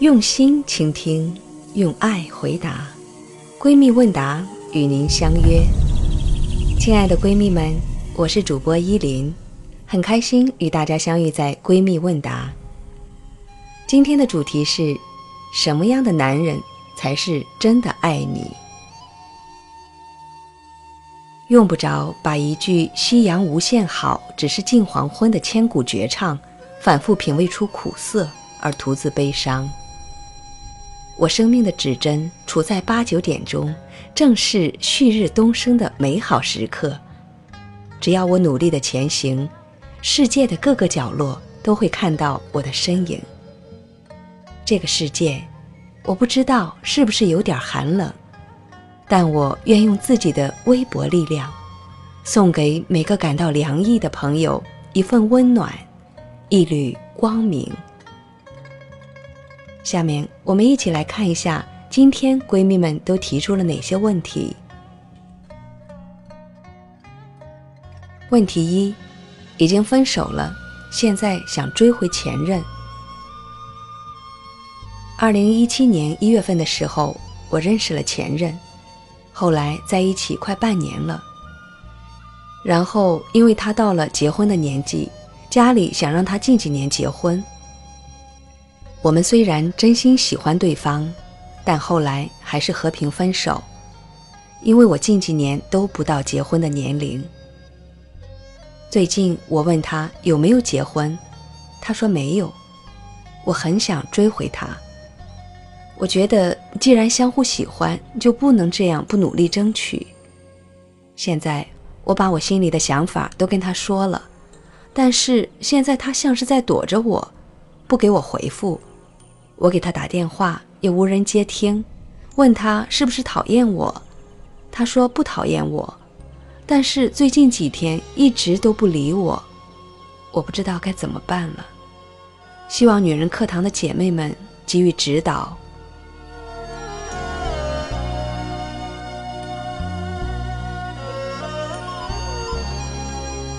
用心倾听，用爱回答。闺蜜问答与您相约。亲爱的闺蜜们，我是主播依林，很开心与大家相遇在闺蜜问答。今天的主题是：什么样的男人才是真的爱你？用不着把一句“夕阳无限好，只是近黄昏”的千古绝唱，反复品味出苦涩而徒自悲伤。我生命的指针处在八九点钟，正是旭日东升的美好时刻。只要我努力的前行，世界的各个角落都会看到我的身影。这个世界，我不知道是不是有点寒冷，但我愿用自己的微薄力量，送给每个感到凉意的朋友一份温暖，一缕光明。下面我们一起来看一下，今天闺蜜们都提出了哪些问题。问题一：已经分手了，现在想追回前任。二零一七年一月份的时候，我认识了前任，后来在一起快半年了。然后因为他到了结婚的年纪，家里想让他近几年结婚。我们虽然真心喜欢对方，但后来还是和平分手，因为我近几年都不到结婚的年龄。最近我问他有没有结婚，他说没有。我很想追回他，我觉得既然相互喜欢，就不能这样不努力争取。现在我把我心里的想法都跟他说了，但是现在他像是在躲着我，不给我回复。我给他打电话也无人接听，问他是不是讨厌我，他说不讨厌我，但是最近几天一直都不理我，我不知道该怎么办了，希望女人课堂的姐妹们给予指导。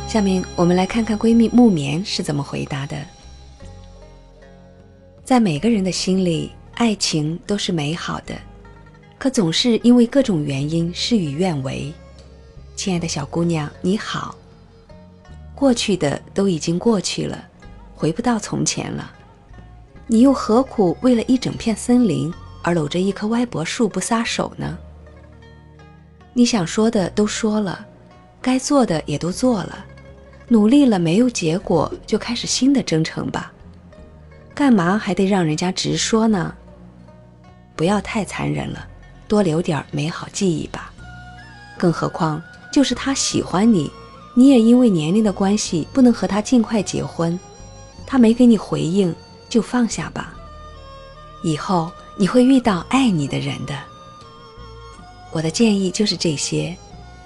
下面我们来看看闺蜜木棉是怎么回答的。在每个人的心里，爱情都是美好的，可总是因为各种原因事与愿违。亲爱的小姑娘，你好。过去的都已经过去了，回不到从前了。你又何苦为了一整片森林而搂着一棵歪脖树不撒手呢？你想说的都说了，该做的也都做了，努力了没有结果，就开始新的征程吧。干嘛还得让人家直说呢？不要太残忍了，多留点美好记忆吧。更何况，就是他喜欢你，你也因为年龄的关系不能和他尽快结婚，他没给你回应，就放下吧。以后你会遇到爱你的人的。我的建议就是这些。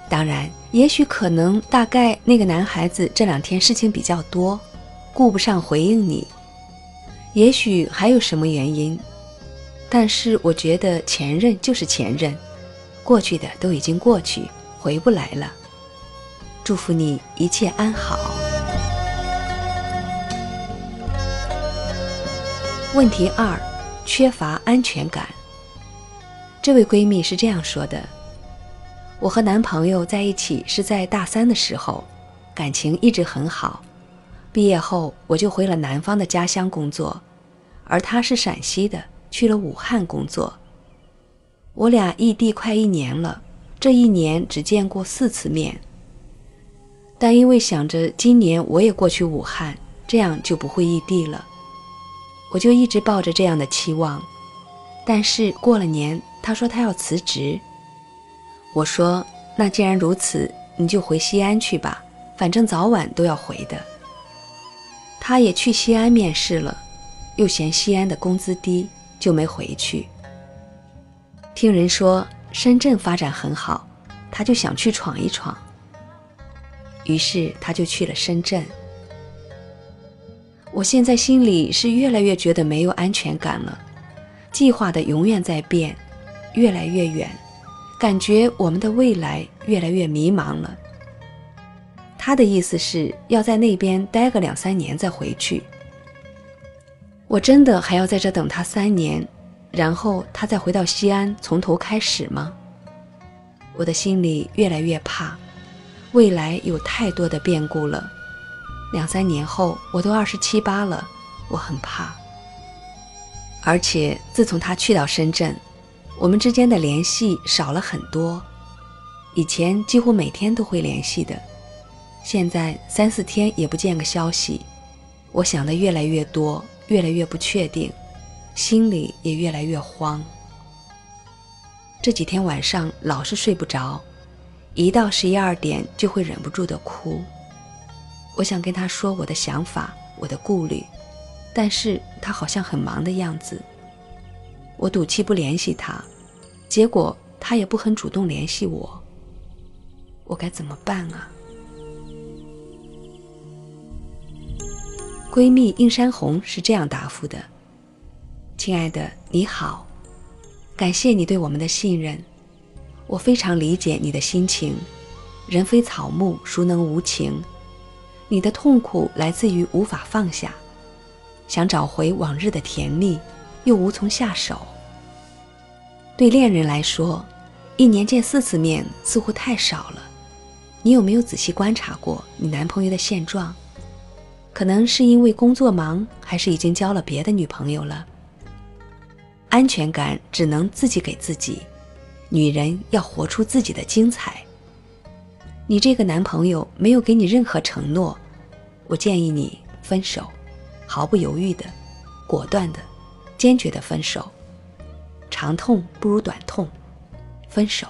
当然，也许可能大概那个男孩子这两天事情比较多，顾不上回应你。也许还有什么原因，但是我觉得前任就是前任，过去的都已经过去，回不来了。祝福你一切安好。问题二：缺乏安全感。这位闺蜜是这样说的：“我和男朋友在一起是在大三的时候，感情一直很好。”毕业后，我就回了南方的家乡工作，而他是陕西的，去了武汉工作。我俩异地快一年了，这一年只见过四次面。但因为想着今年我也过去武汉，这样就不会异地了，我就一直抱着这样的期望。但是过了年，他说他要辞职。我说：“那既然如此，你就回西安去吧，反正早晚都要回的。”他也去西安面试了，又嫌西安的工资低，就没回去。听人说深圳发展很好，他就想去闯一闯。于是他就去了深圳。我现在心里是越来越觉得没有安全感了，计划的永远在变，越来越远，感觉我们的未来越来越迷茫了。他的意思是要在那边待个两三年再回去。我真的还要在这等他三年，然后他再回到西安从头开始吗？我的心里越来越怕，未来有太多的变故了。两三年后，我都二十七八了，我很怕。而且自从他去到深圳，我们之间的联系少了很多。以前几乎每天都会联系的，现在三四天也不见个消息。我想的越来越多，越来越不确定，心里也越来越慌。这几天晚上老是睡不着，一到十一二点就会忍不住的哭。我想跟他说我的想法，我的顾虑，但是他好像很忙的样子。我赌气不联系他，结果他也不很主动联系我。我该怎么办啊？闺蜜映山红是这样答复的：“亲爱的，你好，感谢你对我们的信任，我非常理解你的心情。人非草木，孰能无情？你的痛苦来自于无法放下，想找回往日的甜蜜，又无从下手。对恋人来说，一年见四次面似乎太少了。你有没有仔细观察过你男朋友的现状？”可能是因为工作忙，还是已经交了别的女朋友了。安全感只能自己给自己，女人要活出自己的精彩。你这个男朋友没有给你任何承诺，我建议你分手，毫不犹豫的、果断的、坚决的分手。长痛不如短痛，分手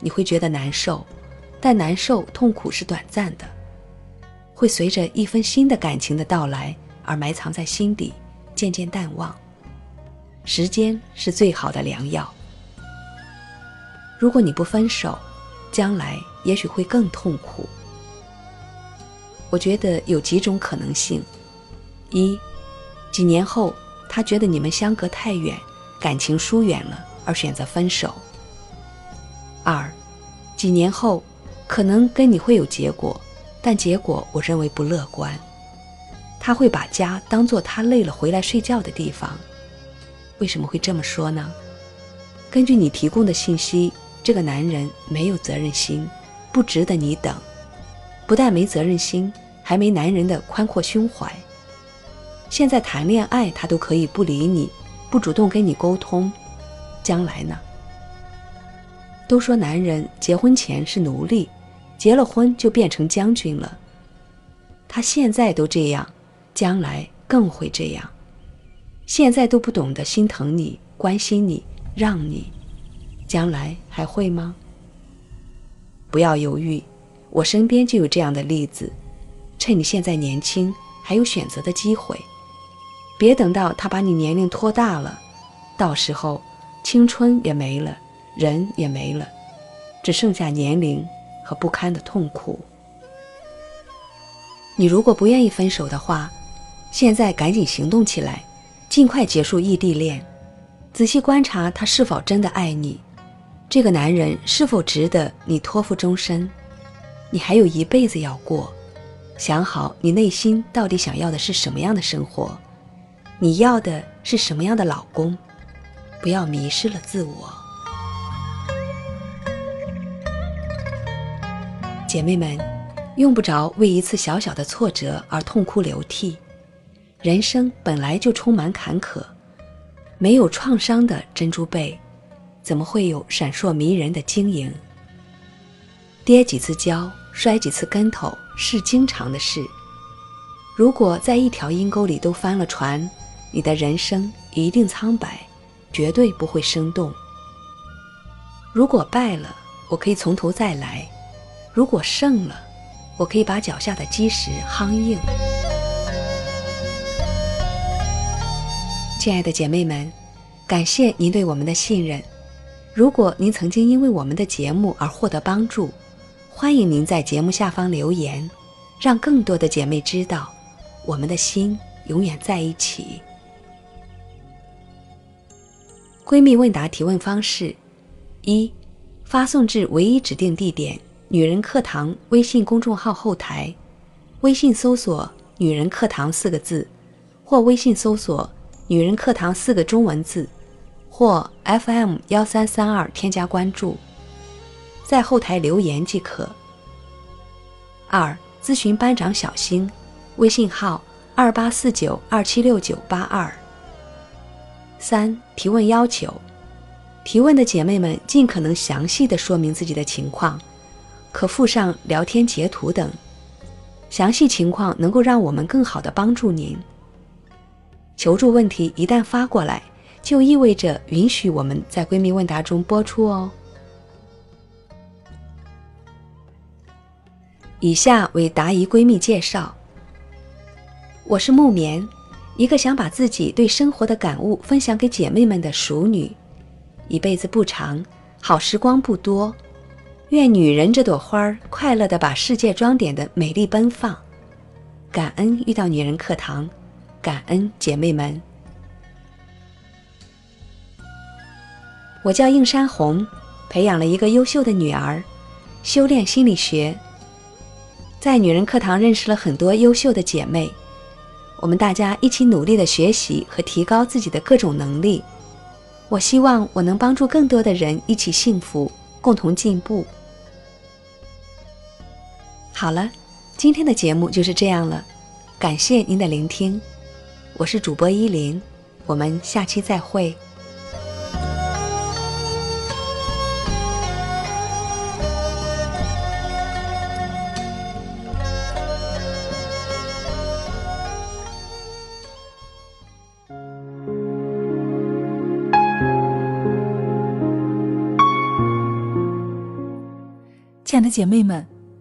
你会觉得难受，但难受痛苦是短暂的。会随着一分新的感情的到来而埋藏在心底，渐渐淡忘。时间是最好的良药。如果你不分手，将来也许会更痛苦。我觉得有几种可能性：一，几年后他觉得你们相隔太远，感情疏远了，而选择分手；二，几年后可能跟你会有结果。但结果我认为不乐观，他会把家当做他累了回来睡觉的地方。为什么会这么说呢？根据你提供的信息，这个男人没有责任心，不值得你等。不但没责任心，还没男人的宽阔胸怀。现在谈恋爱他都可以不理你，不主动跟你沟通，将来呢？都说男人结婚前是奴隶。结了婚就变成将军了。他现在都这样，将来更会这样。现在都不懂得心疼你、关心你、让你，将来还会吗？不要犹豫，我身边就有这样的例子。趁你现在年轻，还有选择的机会，别等到他把你年龄拖大了，到时候青春也没了，人也没了，只剩下年龄。和不堪的痛苦。你如果不愿意分手的话，现在赶紧行动起来，尽快结束异地恋。仔细观察他是否真的爱你，这个男人是否值得你托付终身。你还有一辈子要过，想好你内心到底想要的是什么样的生活，你要的是什么样的老公，不要迷失了自我。姐妹们，用不着为一次小小的挫折而痛哭流涕。人生本来就充满坎坷，没有创伤的珍珠贝，怎么会有闪烁迷人的晶莹？跌几次跤，摔几次跟头是经常的事。如果在一条阴沟里都翻了船，你的人生一定苍白，绝对不会生动。如果败了，我可以从头再来。如果胜了，我可以把脚下的基石夯硬。亲爱的姐妹们，感谢您对我们的信任。如果您曾经因为我们的节目而获得帮助，欢迎您在节目下方留言，让更多的姐妹知道，我们的心永远在一起。闺蜜问答提问方式：一，发送至唯一指定地点。女人课堂微信公众号后台，微信搜索“女人课堂”四个字，或微信搜索女人课堂”四个中文字，或 FM 幺三三二添加关注，在后台留言即可。二、咨询班长小星，微信号二八四九二七六九八二。三、提问要求，提问的姐妹们尽可能详细的说明自己的情况，可附上聊天截图等，详细情况能够让我们更好的帮助您。求助问题一旦发过来，就意味着允许我们在闺蜜问答中播出哦。以下为答疑闺蜜介绍。我是木棉，一个想把自己对生活的感悟分享给姐妹们的熟女。一辈子不长，好时光不多，愿女人这朵花儿快乐的把世界装点的美丽奔放。感恩遇到女人课堂，感恩姐妹们。我叫应山红，培养了一个优秀的女儿，修炼心理学。在女人课堂认识了很多优秀的姐妹，我们大家一起努力的学习和提高自己的各种能力。我希望我能帮助更多的人一起幸福，共同进步。好了，今天的节目就是这样了，感谢您的聆听，我是主播依林，我们下期再会。亲爱的姐妹们，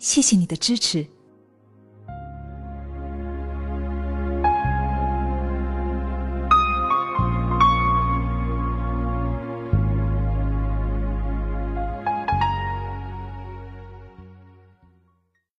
谢谢你的支持。